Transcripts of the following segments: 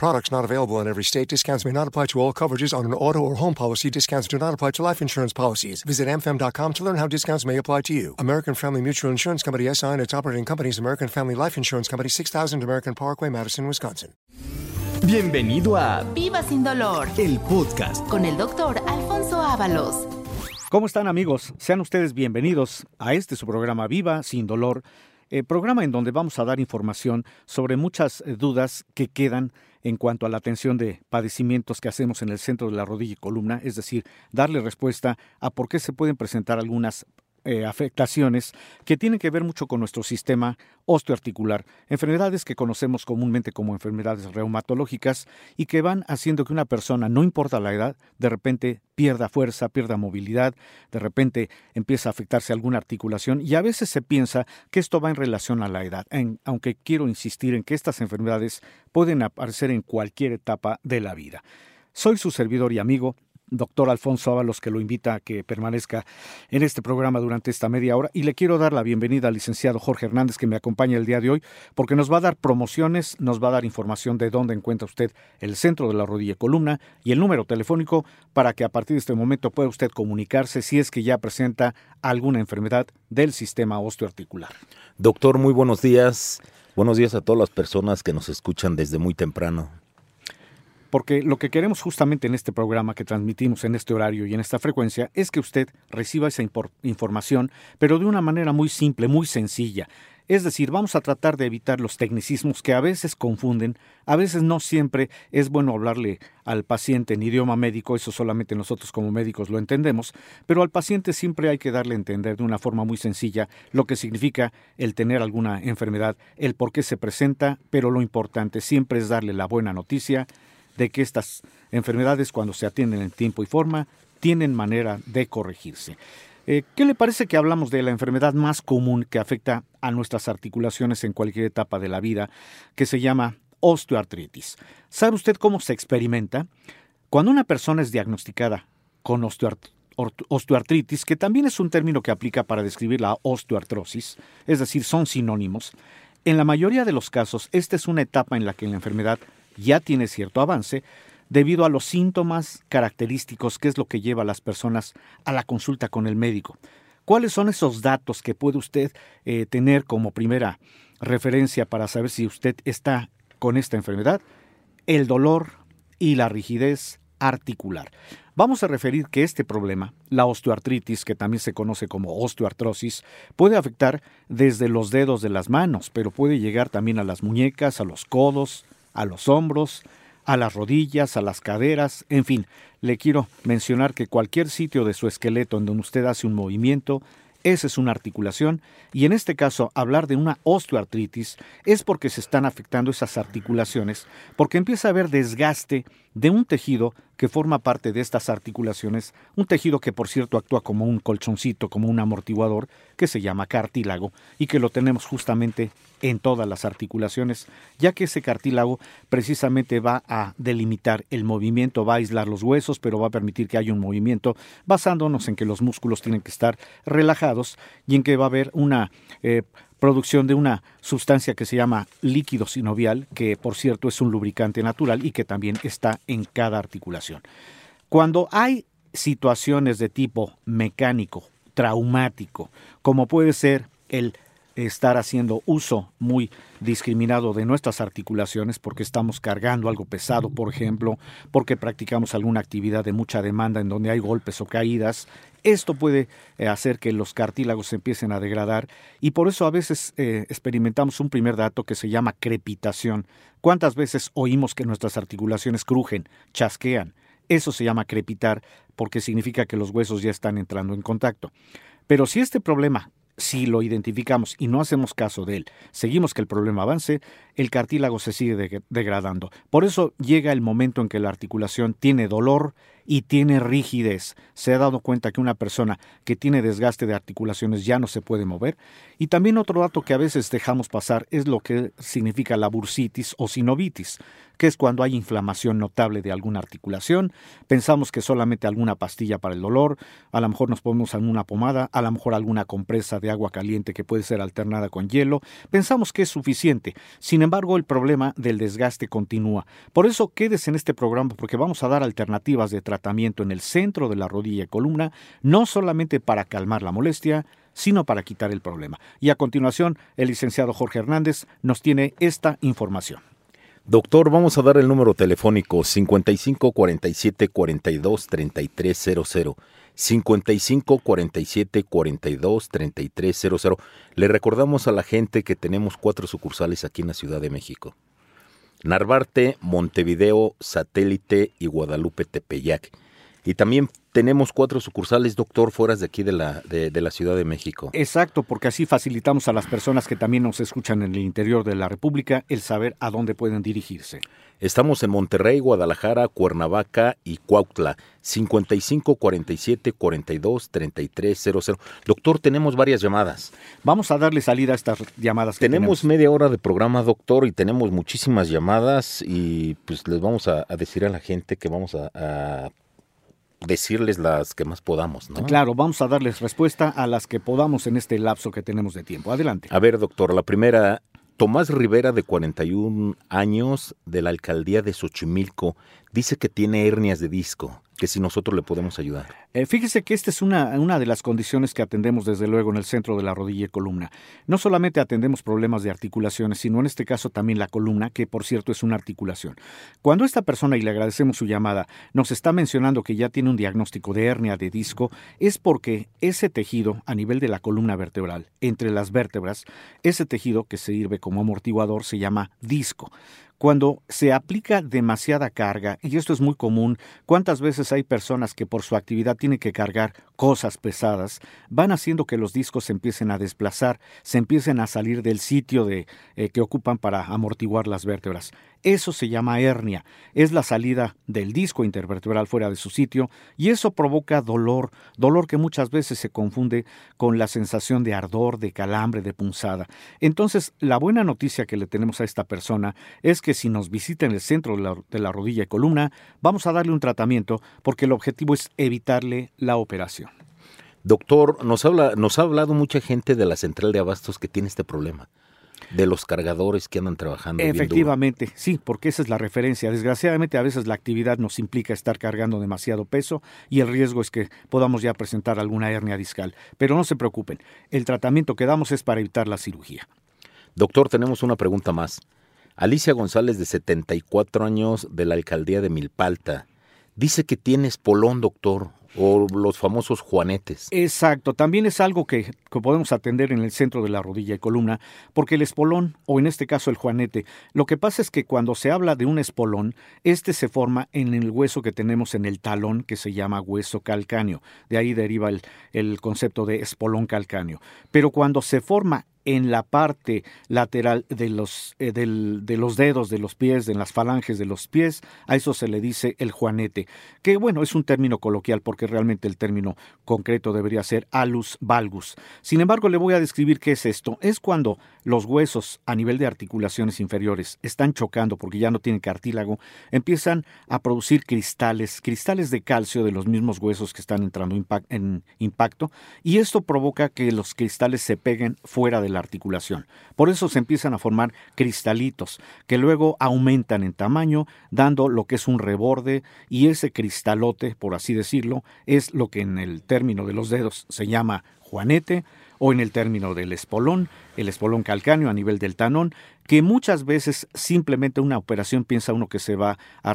Products not available in every state. Discounts may not apply to all coverages on an auto or home policy. Discounts do not apply to life insurance policies. Visit amfam.com to learn how discounts may apply to you. American Family Mutual Insurance Company SI and its operating companies American Family Life Insurance Company 6000 American Parkway, Madison, Wisconsin. Bienvenido a Viva sin dolor el podcast con el doctor Alfonso Ábalos. ¿Cómo están amigos? Sean ustedes bienvenidos a este su programa Viva sin dolor, eh, programa en donde vamos a dar información sobre muchas eh, dudas que quedan en cuanto a la atención de padecimientos que hacemos en el centro de la rodilla y columna, es decir, darle respuesta a por qué se pueden presentar algunas eh, afectaciones que tienen que ver mucho con nuestro sistema osteoarticular, enfermedades que conocemos comúnmente como enfermedades reumatológicas y que van haciendo que una persona, no importa la edad, de repente pierda fuerza, pierda movilidad, de repente empieza a afectarse alguna articulación y a veces se piensa que esto va en relación a la edad, aunque quiero insistir en que estas enfermedades pueden aparecer en cualquier etapa de la vida. Soy su servidor y amigo, doctor Alfonso Ábalos, que lo invita a que permanezca en este programa durante esta media hora. Y le quiero dar la bienvenida al licenciado Jorge Hernández, que me acompaña el día de hoy, porque nos va a dar promociones, nos va a dar información de dónde encuentra usted el centro de la rodilla y columna y el número telefónico para que a partir de este momento pueda usted comunicarse si es que ya presenta alguna enfermedad del sistema osteoarticular. Doctor, muy buenos días. Buenos días a todas las personas que nos escuchan desde muy temprano porque lo que queremos justamente en este programa que transmitimos en este horario y en esta frecuencia es que usted reciba esa información, pero de una manera muy simple, muy sencilla. Es decir, vamos a tratar de evitar los tecnicismos que a veces confunden, a veces no siempre es bueno hablarle al paciente en idioma médico, eso solamente nosotros como médicos lo entendemos, pero al paciente siempre hay que darle a entender de una forma muy sencilla lo que significa el tener alguna enfermedad, el por qué se presenta, pero lo importante siempre es darle la buena noticia, de que estas enfermedades, cuando se atienden en tiempo y forma, tienen manera de corregirse. Eh, ¿Qué le parece que hablamos de la enfermedad más común que afecta a nuestras articulaciones en cualquier etapa de la vida, que se llama osteoartritis? ¿Sabe usted cómo se experimenta? Cuando una persona es diagnosticada con osteoartritis, que también es un término que aplica para describir la osteoartrosis, es decir, son sinónimos, en la mayoría de los casos esta es una etapa en la que la enfermedad ya tiene cierto avance debido a los síntomas característicos que es lo que lleva a las personas a la consulta con el médico. ¿Cuáles son esos datos que puede usted eh, tener como primera referencia para saber si usted está con esta enfermedad? El dolor y la rigidez articular. Vamos a referir que este problema, la osteoartritis, que también se conoce como osteoartrosis, puede afectar desde los dedos de las manos, pero puede llegar también a las muñecas, a los codos, a los hombros, a las rodillas, a las caderas, en fin, le quiero mencionar que cualquier sitio de su esqueleto en donde usted hace un movimiento, esa es una articulación. Y en este caso hablar de una osteoartritis es porque se están afectando esas articulaciones, porque empieza a haber desgaste de un tejido que forma parte de estas articulaciones, un tejido que por cierto actúa como un colchoncito, como un amortiguador, que se llama cartílago y que lo tenemos justamente en todas las articulaciones, ya que ese cartílago precisamente va a delimitar el movimiento, va a aislar los huesos, pero va a permitir que haya un movimiento, basándonos en que los músculos tienen que estar relajados y en que va a haber una eh, producción de una sustancia que se llama líquido sinovial, que por cierto es un lubricante natural y que también está en cada articulación. Cuando hay situaciones de tipo mecánico, traumático, como puede ser el estar haciendo uso muy discriminado de nuestras articulaciones porque estamos cargando algo pesado, por ejemplo, porque practicamos alguna actividad de mucha demanda en donde hay golpes o caídas. Esto puede eh, hacer que los cartílagos empiecen a degradar y por eso a veces eh, experimentamos un primer dato que se llama crepitación. ¿Cuántas veces oímos que nuestras articulaciones crujen, chasquean? Eso se llama crepitar porque significa que los huesos ya están entrando en contacto. Pero si este problema si lo identificamos y no hacemos caso de él, seguimos que el problema avance, el cartílago se sigue degradando. Por eso llega el momento en que la articulación tiene dolor y tiene rigidez. Se ha dado cuenta que una persona que tiene desgaste de articulaciones ya no se puede mover. Y también otro dato que a veces dejamos pasar es lo que significa la bursitis o sinovitis que es cuando hay inflamación notable de alguna articulación. Pensamos que solamente alguna pastilla para el dolor, a lo mejor nos ponemos alguna pomada, a lo mejor alguna compresa de agua caliente que puede ser alternada con hielo. Pensamos que es suficiente. Sin embargo, el problema del desgaste continúa. Por eso quédese en este programa porque vamos a dar alternativas de tratamiento en el centro de la rodilla y columna, no solamente para calmar la molestia, sino para quitar el problema. Y a continuación, el licenciado Jorge Hernández nos tiene esta información. Doctor, vamos a dar el número telefónico 55 47 42 3300. 55 47 42 3300. Le recordamos a la gente que tenemos cuatro sucursales aquí en la Ciudad de México. Narvarte, Montevideo, Satélite y Guadalupe Tepeyac. Y también tenemos cuatro sucursales, doctor, fuera de aquí de la, de, la Ciudad de México. Exacto, porque así facilitamos a las personas que también nos escuchan en el interior de la República el saber a dónde pueden dirigirse. Estamos en Monterrey, Guadalajara, Cuernavaca y Cuautla. 55 47 42 33 00. Doctor, tenemos varias llamadas. Vamos a darle salida a estas llamadas. Que tenemos, media hora de programa, doctor, y tenemos muchísimas llamadas y pues les vamos a, decir a la gente que vamos a decirles las que más podamos, ¿no? Claro, vamos a darles respuesta a las que podamos en este lapso que tenemos de tiempo. Adelante. A ver, doctor, la primera, Tomás Rivera, de 41 años, de la alcaldía de Xochimilco, dice que tiene hernias de disco que si nosotros le podemos ayudar. Eh, fíjese que esta es una, una de las condiciones que atendemos desde luego en el centro de la rodilla y columna. No solamente atendemos problemas de articulaciones, sino en este caso también la columna, que por cierto es una articulación. Cuando esta persona, y le agradecemos su llamada, nos está mencionando que ya tiene un diagnóstico de hernia de disco, es porque ese tejido a nivel de la columna vertebral, entre las vértebras, ese tejido que sirve como amortiguador se llama disco cuando se aplica demasiada carga, y esto es muy común, ¿cuántas veces hay personas que por su actividad tienen que cargar cosas pesadas, van haciendo que los discos se empiecen a desplazar, se empiecen a salir del sitio de, eh, que ocupan para amortiguar las vértebras? Eso se llama hernia, es la salida del disco intervertebral fuera de su sitio y eso provoca dolor, dolor que muchas veces se confunde con la sensación de ardor, de calambre, de punzada. Entonces, la buena noticia que le tenemos a esta persona es que si nos visita en el centro de la, rodilla y columna, vamos a darle un tratamiento porque el objetivo es evitarle la operación. Doctor, nos ha hablado mucha gente de la central de abastos que tiene este problema de los cargadores que andan trabajando. Efectivamente, sí, porque esa es la referencia. Desgraciadamente a veces la actividad nos implica estar cargando demasiado peso y el riesgo es que podamos ya presentar alguna hernia discal. Pero no se preocupen, el tratamiento que damos es para evitar la cirugía. Doctor, tenemos una pregunta más. Alicia González, de 74 años, de la alcaldía de Milpalta, dice que tiene espolón, doctor o los famosos juanetes. Exacto, también es algo que, podemos atender en el centro de la rodilla y columna, porque el espolón, o en este caso el juanete, lo que pasa es que cuando se habla de un espolón, este se forma en el hueso que tenemos en el talón, que se llama hueso calcáneo. De ahí deriva el, el concepto de espolón calcáneo. Pero cuando se forma en la parte lateral de los, eh, de los dedos de los pies, en las falanges de los pies, a eso se le dice el juanete, que bueno, es un término coloquial porque realmente el término concreto debería ser alus valgus. Sin embargo, le voy a describir qué es esto. Es cuando los huesos a nivel de articulaciones inferiores están chocando porque ya no tienen cartílago, empiezan a producir cristales, cristales de calcio de los mismos huesos que están entrando en impacto, y esto provoca que los cristales se peguen fuera de la articulación. Por eso se empiezan a formar cristalitos que luego aumentan en tamaño, dando lo que es un reborde y ese cristalote, por así decirlo, es lo que en el término de los dedos se llama juanete o en el término del espolón, el espolón calcáneo a nivel del tanón, que muchas veces simplemente una operación piensa uno que se va a,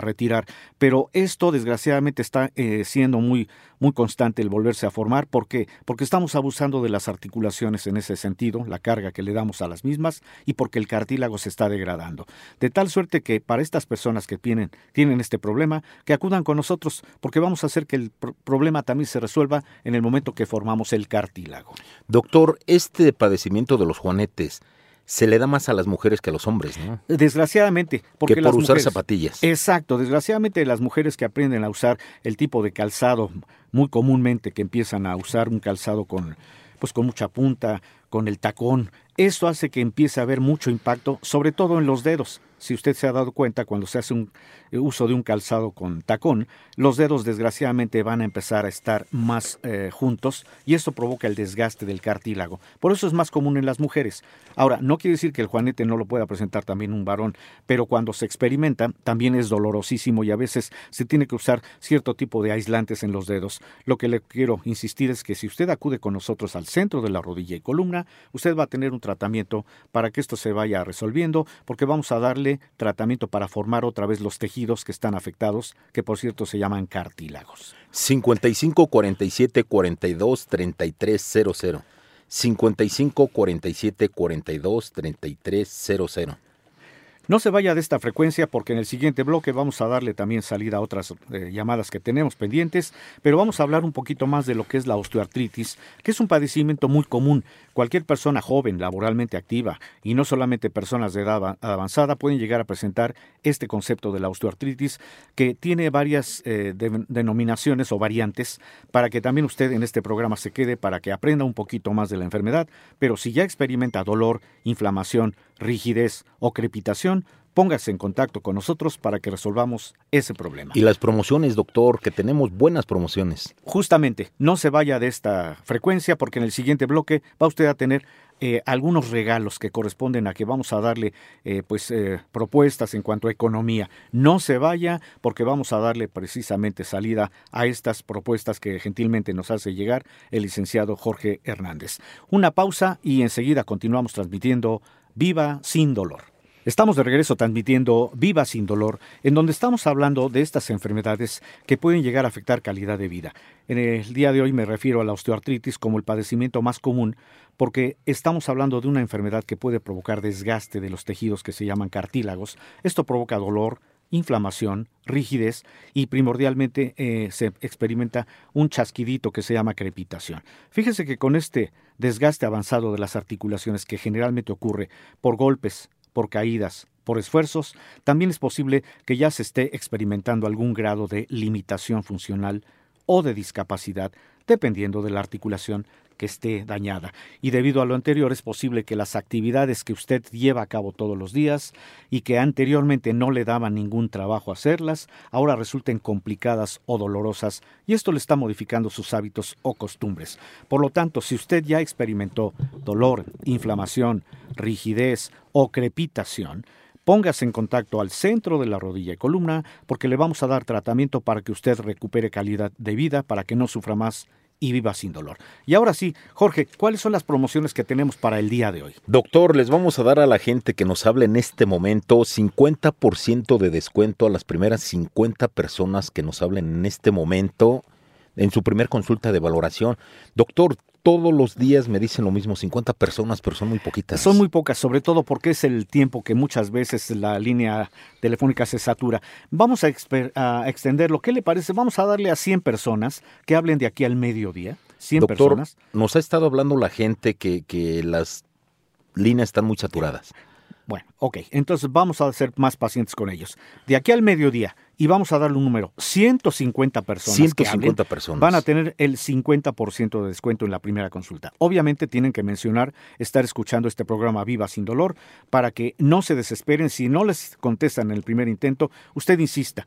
retirar, pero esto desgraciadamente está eh, siendo muy, muy constante el volverse a formar. ¿Por qué? Porque estamos abusando de las articulaciones en ese sentido, la carga que le damos a las mismas y porque el cartílago se está degradando. De tal suerte que para estas personas que tienen, tienen este problema, que acudan con nosotros porque vamos a hacer que el problema también se resuelva en el momento que formamos el cartílago. Doctor, este padecimiento de los juanetes, se le da más a las mujeres que a los hombres, ¿no? Desgraciadamente, porque que por las usar mujeres- zapatillas. Exacto, desgraciadamente las mujeres que aprenden a usar el tipo de calzado muy comúnmente que empiezan a usar un calzado con pues con mucha punta, con el tacón, esto hace que empiece a haber mucho impacto, sobre todo en los dedos. Si usted se ha dado cuenta cuando se hace un eh, uso de un calzado con tacón, los dedos desgraciadamente van a empezar a estar más eh, juntos y esto provoca el desgaste del cartílago. Por eso es más común en las mujeres. Ahora, no quiere decir que el juanete no lo pueda presentar también un varón, pero cuando se experimenta también es dolorosísimo y a veces se tiene que usar cierto tipo de aislantes en los dedos. Lo que le quiero insistir es que si usted acude con nosotros al centro de la rodilla y columna, usted va a tener un tratamiento para que esto se vaya resolviendo, porque vamos a darle tratamiento para formar otra vez los tejidos que están afectados, que por cierto se llaman cartílagos. 55 47 42 33 00. 55 47 42 33 00. No se vaya de esta frecuencia porque en el siguiente bloque vamos a darle también salida a otras eh, llamadas que tenemos pendientes, pero vamos a hablar un poquito más de lo que es la osteoartritis, que es un padecimiento muy común. Cualquier persona joven, laboralmente activa y no solamente personas de edad ava- avanzada pueden llegar a presentar este concepto de la osteoartritis que tiene varias eh, de- denominaciones o variantes para que también usted en este programa se quede para que aprenda un poquito más de la enfermedad, pero si ya experimenta dolor, inflamación, rigidez o crepitación, póngase en contacto con nosotros para que resolvamos ese problema. Y las promociones, doctor, que tenemos buenas promociones. Justamente, no se vaya de esta frecuencia porque en el siguiente bloque va usted a tener eh, algunos regalos que corresponden a que vamos a darle eh, pues eh, propuestas en cuanto a economía. No se vaya porque vamos a darle precisamente salida a estas propuestas que gentilmente nos hace llegar el licenciado Jorge Hernández. Una pausa y enseguida continuamos transmitiendo Viva sin dolor. Estamos de regreso transmitiendo Viva sin dolor, en donde estamos hablando de estas enfermedades que pueden llegar a afectar calidad de vida. En el día de hoy me refiero a la osteoartritis como el padecimiento más común, porque estamos hablando de una enfermedad que puede provocar desgaste de los tejidos que se llaman cartílagos. Esto provoca dolor, inflamación, rigidez y primordialmente eh, se experimenta un chasquidito que se llama crepitación. Fíjese que con este desgaste avanzado de las articulaciones que generalmente ocurre por golpes, por caídas, por esfuerzos, también es posible que ya se esté experimentando algún grado de limitación funcional o de discapacidad, dependiendo de la articulación que esté dañada. Y debido a lo anterior es posible que las actividades que usted lleva a cabo todos los días y que anteriormente no le daban ningún trabajo hacerlas, ahora resulten complicadas o dolorosas y esto le está modificando sus hábitos o costumbres. Por lo tanto, si usted ya experimentó dolor, inflamación, rigidez o crepitación, Póngase en contacto al centro de la rodilla y columna porque le vamos a dar tratamiento para que usted recupere calidad de vida, para que no sufra más y viva sin dolor. Y ahora sí, Jorge, ¿cuáles son las promociones que tenemos para el día de hoy? Doctor, les vamos a dar a la gente que nos habla en este momento 50% de descuento a las primeras 50 personas que nos hablen en este momento en su primer consulta de valoración. Doctor, todos los días me dicen lo mismo, 50 personas, pero son muy poquitas. Son muy pocas, sobre todo porque es el tiempo que muchas veces la línea telefónica se satura. Vamos a, a extenderlo. ¿Qué le parece? Vamos a darle a 100 personas que hablen de aquí al mediodía. 100 Doctor, personas. nos ha estado hablando la gente que, que las líneas están muy saturadas. Bueno, ok, entonces vamos a ser más pacientes con ellos. De aquí al mediodía, y vamos a darle un número, 150 personas. que 150 hablen, personas. Van a tener el 50% de descuento en la primera consulta. Obviamente tienen que mencionar estar escuchando este programa Viva sin dolor para que no se desesperen. Si no les contestan en el primer intento, usted insista.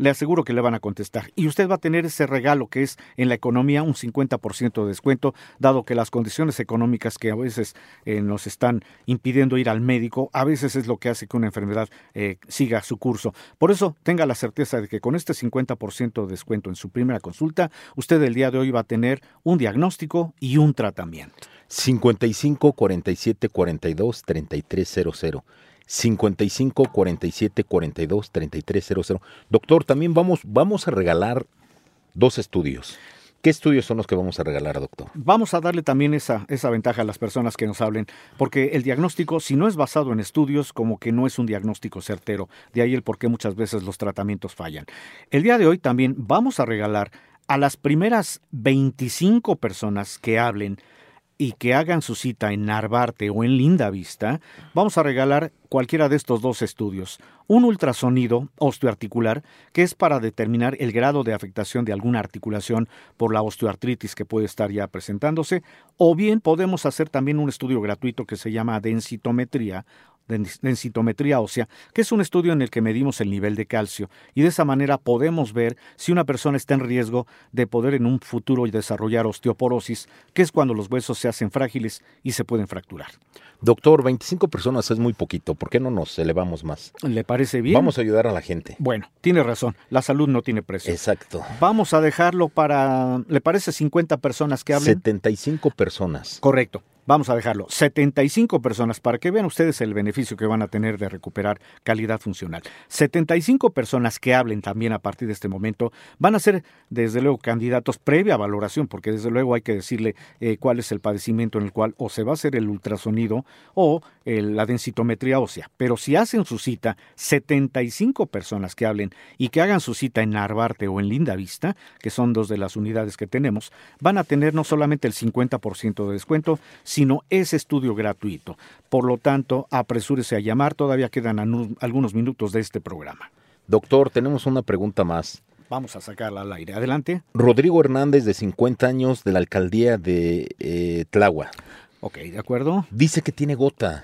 Le aseguro que le van a contestar. Y usted va a tener ese regalo que es en la economía un 50% de descuento, dado que las condiciones económicas que a veces eh, nos están impidiendo ir al médico, a veces es lo que hace que una enfermedad eh, siga su curso. Por eso, tenga la certeza de que con este 50% de descuento en su primera consulta, usted el día de hoy va a tener un diagnóstico y un tratamiento. 55 47 42 3300. 55 47 42 3300. Doctor, también vamos, vamos a regalar dos estudios. ¿Qué estudios son los que vamos a regalar, doctor? Vamos a darle también esa, esa ventaja a las personas que nos hablen, porque el diagnóstico, si no es basado en estudios, como que no es un diagnóstico certero. De ahí el por qué muchas veces los tratamientos fallan. El día de hoy también vamos a regalar a las primeras 25 personas que hablen y que hagan su cita en Narvarte o en Linda Vista, vamos a regalar cualquiera de estos dos estudios. Un ultrasonido osteoarticular, que es para determinar el grado de afectación de alguna articulación por la osteoartritis que puede estar ya presentándose, o bien podemos hacer también un estudio gratuito que se llama densitometría densitometría ósea, que es un estudio en el que medimos el nivel de calcio y de esa manera podemos ver si una persona está en riesgo de poder en un futuro desarrollar osteoporosis, que es cuando los huesos se hacen frágiles y se pueden fracturar. Doctor, 25 personas es muy poquito, ¿por qué no nos elevamos más? ¿Le parece bien? Vamos a ayudar a la gente. Bueno, tiene razón, la salud no tiene precio. Exacto. Vamos a dejarlo para, ¿le parece 50 personas que hablen? 75 personas. Correcto vamos a dejarlo, 75 personas, para que vean ustedes el beneficio que van a tener de recuperar calidad funcional. 75 personas que hablen también a partir de este momento van a ser, desde luego, candidatos previa valoración, porque desde luego hay que decirle eh, cuál es el padecimiento en el cual o se va a hacer el ultrasonido o la densitometría ósea. Pero si hacen su cita, 75 personas que hablen y que hagan su cita en Narvarte o en Linda Vista, que son dos de las unidades que tenemos, van a tener no solamente el 50% de descuento, sino ese estudio gratuito. Por lo tanto, apresúrese a llamar, todavía quedan algunos minutos de este programa. Doctor, tenemos una pregunta más. Vamos a sacarla al aire. Adelante. Rodrigo Hernández, de 50 años, de la alcaldía de eh, Tlagua. Ok, de acuerdo. Dice que tiene gota.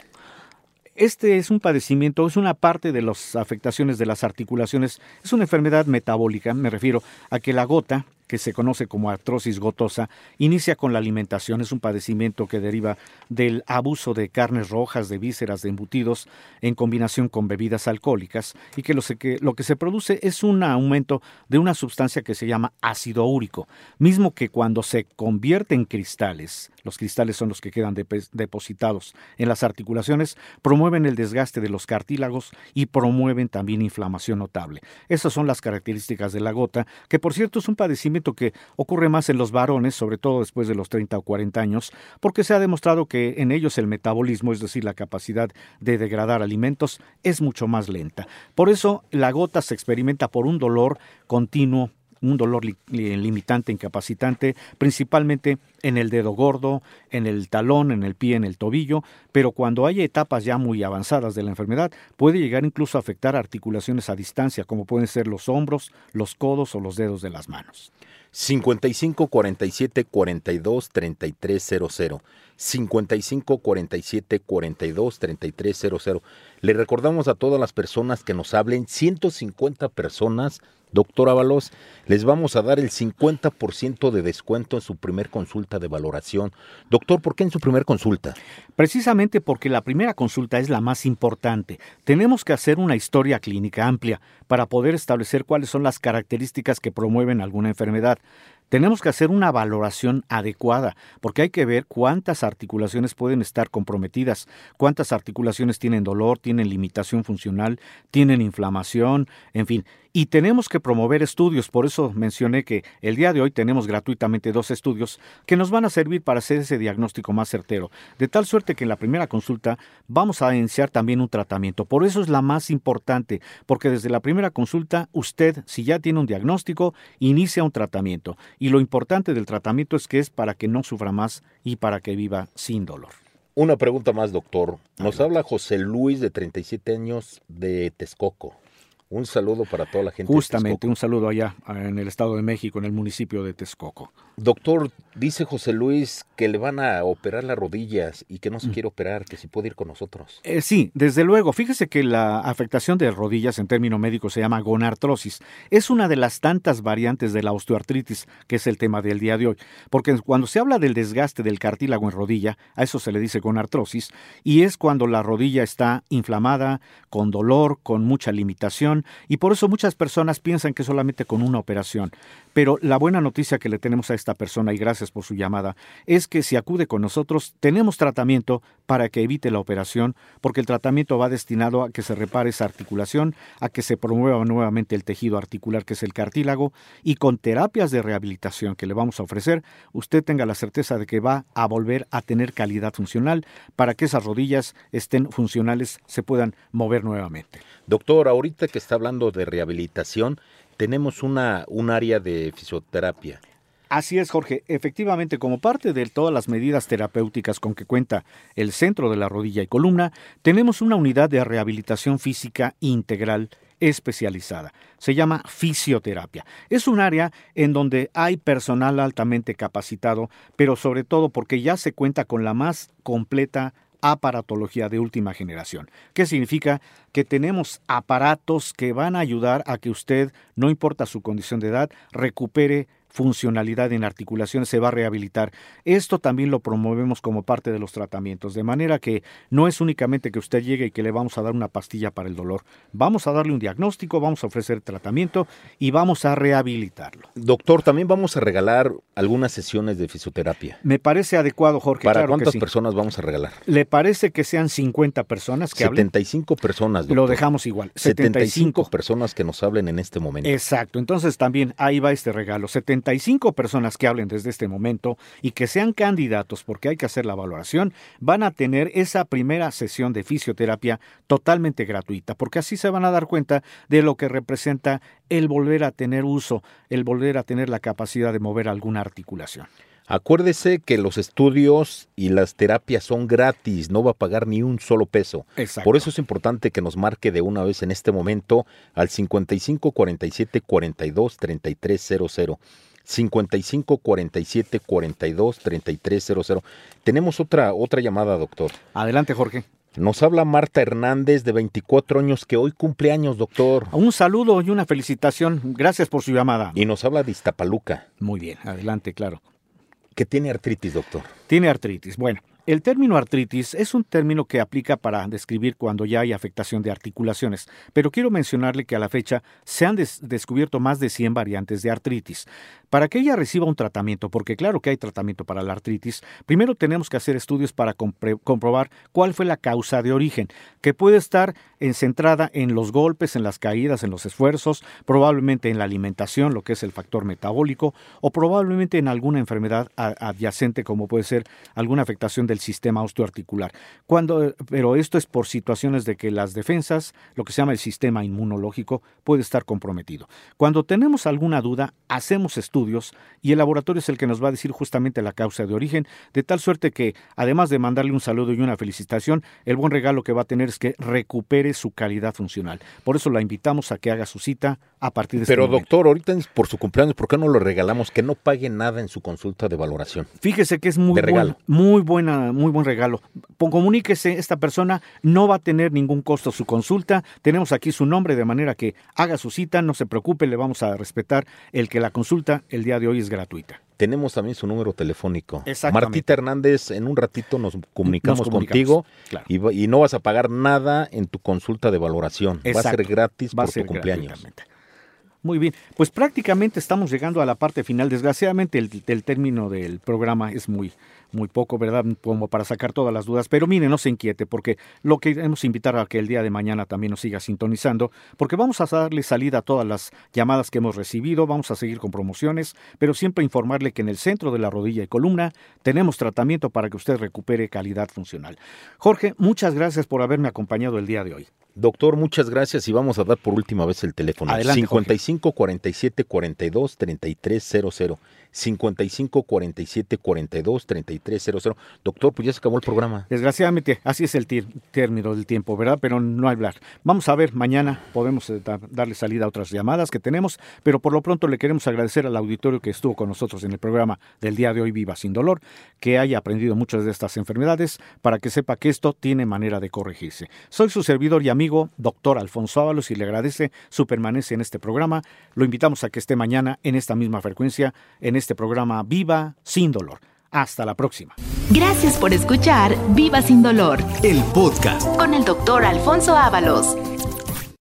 Este es un padecimiento, es una parte de las afectaciones de las articulaciones, es una enfermedad metabólica, me refiero a que la gota que se conoce como artrosis gotosa, inicia con la alimentación. Es un padecimiento que deriva del abuso de carnes rojas, de vísceras, de embutidos, en combinación con bebidas alcohólicas, y que lo, que lo que se produce es un aumento de una sustancia que se llama ácido úrico, mismo que cuando se convierte en cristales, los cristales son los que quedan depositados en las articulaciones, promueven el desgaste de los cartílagos y promueven también inflamación notable. Esas son las características de la gota, que por cierto es un padecimiento que ocurre más en los varones, sobre todo después de los 30 o 40 años, porque se ha demostrado que en ellos el metabolismo, es decir, la capacidad de degradar alimentos, es mucho más lenta. Por eso la gota se experimenta por un dolor continuo un dolor limitante, incapacitante, principalmente en el dedo gordo, en el talón, en el pie, en el tobillo, pero cuando hay etapas ya muy avanzadas de la enfermedad, puede llegar incluso a afectar articulaciones a distancia, como pueden ser los hombros, los codos o los dedos de las manos. 55 47 42 3300. 55 47 42 3300. Le recordamos a todas las personas que nos hablen, 150 personas Doctor Ábalos, les vamos a dar el 50% de descuento en su primer consulta de valoración. Doctor, ¿por qué en su primer consulta? Precisamente porque la primera consulta es la más importante. Tenemos que hacer una historia clínica amplia para poder establecer cuáles son las características que promueven alguna enfermedad. Tenemos que hacer una valoración adecuada, porque hay que ver cuántas articulaciones pueden estar comprometidas, cuántas articulaciones tienen dolor, tienen limitación funcional, tienen inflamación, en fin. Y tenemos que promover estudios, por eso mencioné que el día de hoy tenemos gratuitamente dos estudios que nos van a servir para hacer ese diagnóstico más certero, de tal suerte que en la primera consulta vamos a iniciar también un tratamiento. Por eso es la más importante, porque desde la primera consulta usted, si ya tiene un diagnóstico, inicia un tratamiento. Y lo importante del tratamiento es que es para que no sufra más y para que viva sin dolor. Una pregunta más, doctor. Nos habla José Luis, de 37 años, de Texcoco. Un saludo para toda la gente. Justamente, un saludo allá en el Estado de México, en el municipio de Texcoco. Doctor, dice José Luis que le van a operar las rodillas y que no se mm. quiere operar, que si puede ir con nosotros. Eh, sí, desde luego. Fíjese que la afectación de rodillas en término médico se llama gonartrosis. Es una de las tantas variantes de la osteoartritis, que es el tema del día de hoy. Porque cuando se habla del desgaste del cartílago en rodilla, a eso se le dice gonartrosis, y es cuando la rodilla está inflamada, con dolor, con mucha limitación y por eso muchas personas piensan que solamente con una operación. Pero la buena noticia que le tenemos a esta persona, y gracias por su llamada, es que si acude con nosotros, tenemos tratamiento para que evite la operación, porque el tratamiento va destinado a que se repare esa articulación, a que se promueva nuevamente el tejido articular que es el cartílago, y con terapias de rehabilitación que le vamos a ofrecer, usted tenga la certeza de que va a volver a tener calidad funcional para que esas rodillas estén funcionales, se puedan mover nuevamente. Doctor, ahorita que está hablando de rehabilitación, tenemos una, un área de fisioterapia. Así es, Jorge. Efectivamente, como parte de todas las medidas terapéuticas con que cuenta el centro de la rodilla y columna, tenemos una unidad de rehabilitación física integral especializada. Se llama fisioterapia. Es un área en donde hay personal altamente capacitado, pero sobre todo porque ya se cuenta con la más completa aparatología de última generación. ¿Qué significa? Que tenemos aparatos que van a ayudar a que usted, no importa su condición de edad, recupere funcionalidad en articulaciones, se va a rehabilitar. Esto también lo promovemos como parte de los tratamientos, de manera que no es únicamente que usted llegue y que le vamos a dar una pastilla para el dolor. Vamos a darle un diagnóstico, vamos a ofrecer tratamiento y vamos a rehabilitarlo. Doctor, también vamos a regalar algunas sesiones de fisioterapia. Me parece adecuado, Jorge. ¿Para claro que cuántas sí. personas vamos a regalar? ¿Le parece que sean 50 personas que hablen? 75 personas, doctor. Lo dejamos igual. 75 personas que nos hablen en este momento. Exacto, entonces también ahí va este regalo. 75 personas que hablen desde este momento y que sean candidatos, porque hay que hacer la valoración, van a tener esa primera sesión de fisioterapia totalmente gratuita, porque así se van a dar cuenta de lo que representa el volver a tener uso, el volver a tener la capacidad de mover alguna articulación. Acuérdese que los estudios y las terapias son gratis, no va a pagar ni un solo peso. Exacto. Por eso es importante que nos marque de una vez en este momento al 55 47 42 33 00. 55 47 42 33 00. Tenemos otra otra llamada, doctor. Adelante, Jorge. Nos habla Marta Hernández de 24 años que hoy cumple años, doctor. Un saludo y una felicitación. Gracias por su llamada. Y nos habla de Iztapaluca, Muy bien, adelante, claro. que tiene artritis, doctor. Tiene artritis. Bueno, el término artritis es un término que aplica para describir cuando ya hay afectación de articulaciones, pero quiero mencionarle que a la fecha se han des- descubierto más de 100 variantes de artritis. Para que ella reciba un tratamiento, porque claro que hay tratamiento para la artritis, primero tenemos que hacer estudios para comprobar cuál fue la causa de origen, que puede estar en- centrada en los golpes, en las caídas, en los esfuerzos, probablemente en la alimentación, lo que es el factor metabólico, o probablemente en alguna enfermedad adyacente como puede ser alguna afectación del sistema osteoarticular. Cuando, pero esto es por situaciones de que las defensas, lo que se llama el sistema inmunológico, puede estar comprometido. Cuando tenemos alguna duda, hacemos estudios y el laboratorio es el que nos va a decir justamente la causa de origen, de tal suerte que, además de mandarle un saludo y una felicitación, el buen regalo que va a tener es que recupere su calidad funcional. Por eso la invitamos a que haga su cita a partir de este Pero doctor, ahorita por su cumpleaños, ¿por qué no lo regalamos? Que no pague nada en su consulta de valoración. Fíjese que es muy buen, muy buena, muy buen regalo. Comuníquese, esta persona no va a tener ningún costo su consulta. Tenemos aquí su nombre de manera que haga su cita, no se preocupe, le vamos a respetar el que la consulta el día de hoy es gratuita. Tenemos también su número telefónico. Martita Hernández, en un ratito nos comunicamos, Nos comunicamos, contigo claro. y, no vas a pagar nada en tu consulta de valoración. Va a ser Exacto. gratis Va por ser tu cumpleaños. Muy bien, pues prácticamente estamos llegando a la parte final. Desgraciadamente el, el término del programa es muy, muy poco, ¿verdad? Como para sacar todas las dudas. Pero mire, no se inquiete, porque lo que queremos invitar a que el día de mañana también nos siga sintonizando, porque vamos a darle salida a todas las llamadas que hemos recibido, vamos a seguir con promociones, pero siempre informarle que en el centro de la rodilla y columna tenemos tratamiento para que usted recupere calidad funcional. Jorge, muchas gracias por haberme acompañado el día de hoy. Doctor, muchas gracias y vamos a dar por última vez el teléfono. Adelante, 55 47 42 33 00. 55 47 42 33 00. Doctor, pues ya se acabó el programa. Desgraciadamente, así es el término del tiempo, ¿verdad? Pero no hablar. Vamos a ver, mañana podemos eh, da- darle salida a otras llamadas que tenemos, pero por lo pronto le queremos agradecer al auditorio que estuvo con nosotros en el programa del día de hoy, Viva Sin Dolor, que haya aprendido muchas de estas enfermedades para que sepa que esto tiene manera de corregirse. Soy su servidor y amigo, doctor Alfonso Ábalos, y le agradece su permanencia en este programa. Lo invitamos a que esté mañana en esta misma frecuencia, en este programa Viva Sin Dolor. Hasta la próxima. Gracias por escuchar Viva Sin Dolor El podcast. con el doctor Alfonso Ábalos.